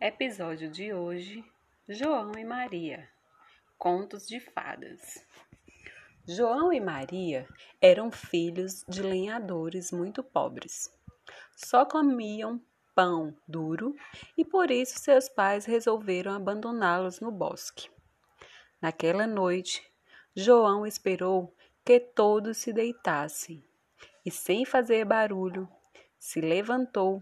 Episódio de hoje: João e Maria. Contos de fadas. João e Maria eram filhos de lenhadores muito pobres. Só comiam pão duro e por isso seus pais resolveram abandoná-los no bosque. Naquela noite, João esperou que todos se deitassem e, sem fazer barulho, se levantou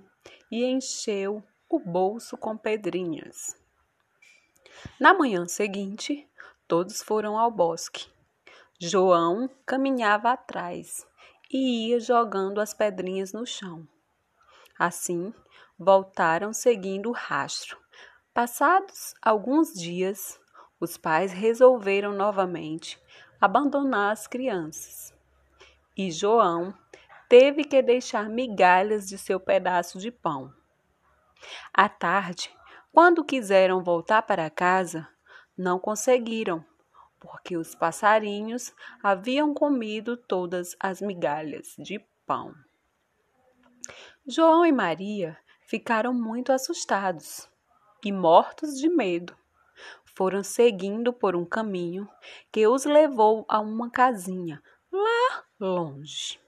e encheu o bolso com pedrinhas. Na manhã seguinte, todos foram ao bosque. João caminhava atrás e ia jogando as pedrinhas no chão. Assim, voltaram seguindo o rastro. Passados alguns dias, os pais resolveram novamente abandonar as crianças. E João teve que deixar migalhas de seu pedaço de pão. À tarde, quando quiseram voltar para casa, não conseguiram, porque os passarinhos haviam comido todas as migalhas de pão. João e Maria ficaram muito assustados e mortos de medo. Foram seguindo por um caminho que os levou a uma casinha lá longe.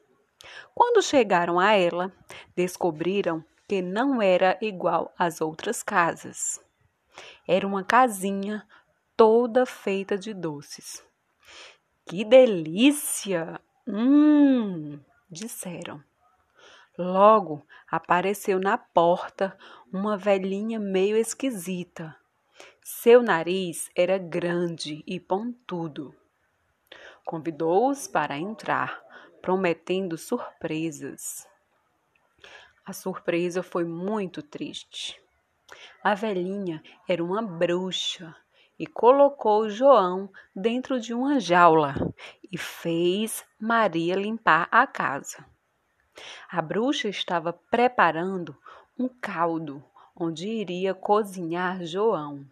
Quando chegaram a ela, descobriram que não era igual às outras casas. Era uma casinha toda feita de doces. Que delícia! Hum! disseram. Logo apareceu na porta uma velhinha meio esquisita. Seu nariz era grande e pontudo. Convidou-os para entrar, prometendo surpresas. A surpresa foi muito triste. A velhinha era uma bruxa e colocou João dentro de uma jaula e fez Maria limpar a casa. A bruxa estava preparando um caldo onde iria cozinhar João.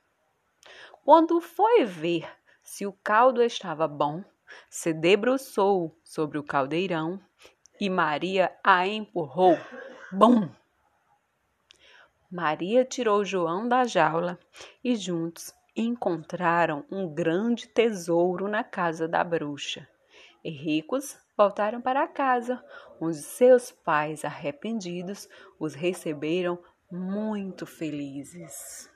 Quando foi ver se o caldo estava bom, se debruçou sobre o caldeirão e Maria a empurrou Bum! Maria tirou João da jaula e juntos encontraram um grande tesouro na casa da bruxa. E ricos voltaram para casa, onde seus pais arrependidos os receberam muito felizes.